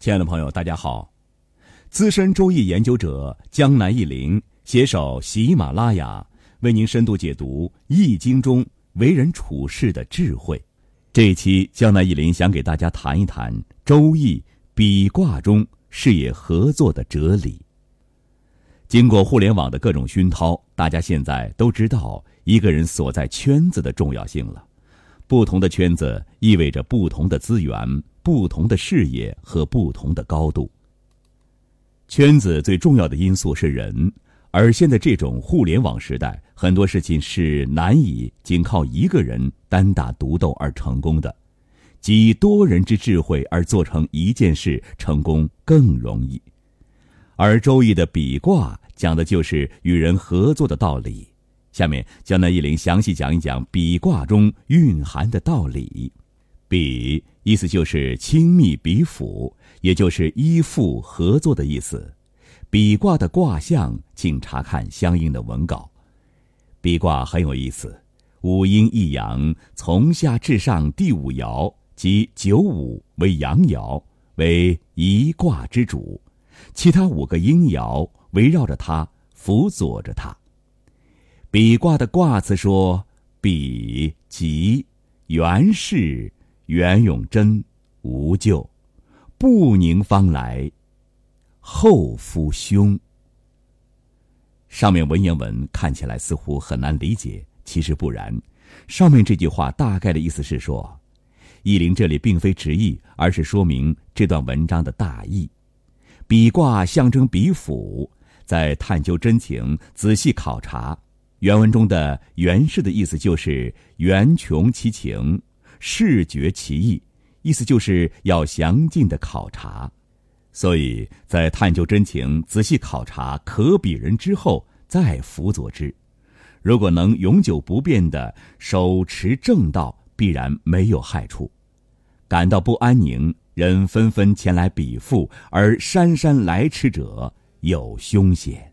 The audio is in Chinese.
亲爱的朋友，大家好！资深周易研究者江南一林携手喜马拉雅，为您深度解读《易经》中为人处事的智慧。这一期，江南一林想给大家谈一谈周易比卦中事业合作的哲理。经过互联网的各种熏陶，大家现在都知道一个人所在圈子的重要性了。不同的圈子意味着不同的资源。不同的视野和不同的高度。圈子最重要的因素是人，而现在这种互联网时代，很多事情是难以仅靠一个人单打独斗而成功的，集多人之智慧而做成一件事，成功更容易。而《周易》的比卦讲的就是与人合作的道理。下面，江南一林详细讲一讲比卦中蕴含的道理。比意思就是亲密比附，也就是依附合作的意思。比卦的卦象，请查看相应的文稿。比卦很有意思，五阴一阳，从下至上第五爻即九五为阳爻，为一卦之主，其他五个阴爻围绕着它，辅佐着它。比卦的卦辞说：比即原是。袁永贞，无咎，不宁方来，后夫兄。上面文言文看起来似乎很难理解，其实不然。上面这句话大概的意思是说，意林这里并非直译，而是说明这段文章的大意。比卦象征比辅，在探究真情、仔细考察原文中的原氏的意思，就是缘穷其情。视觉其意，意思就是要详尽的考察，所以在探究真情、仔细考察可比人之后，再辅佐之。如果能永久不变的手持正道，必然没有害处。感到不安宁，人纷纷前来比附，而姗姗来迟者有凶险。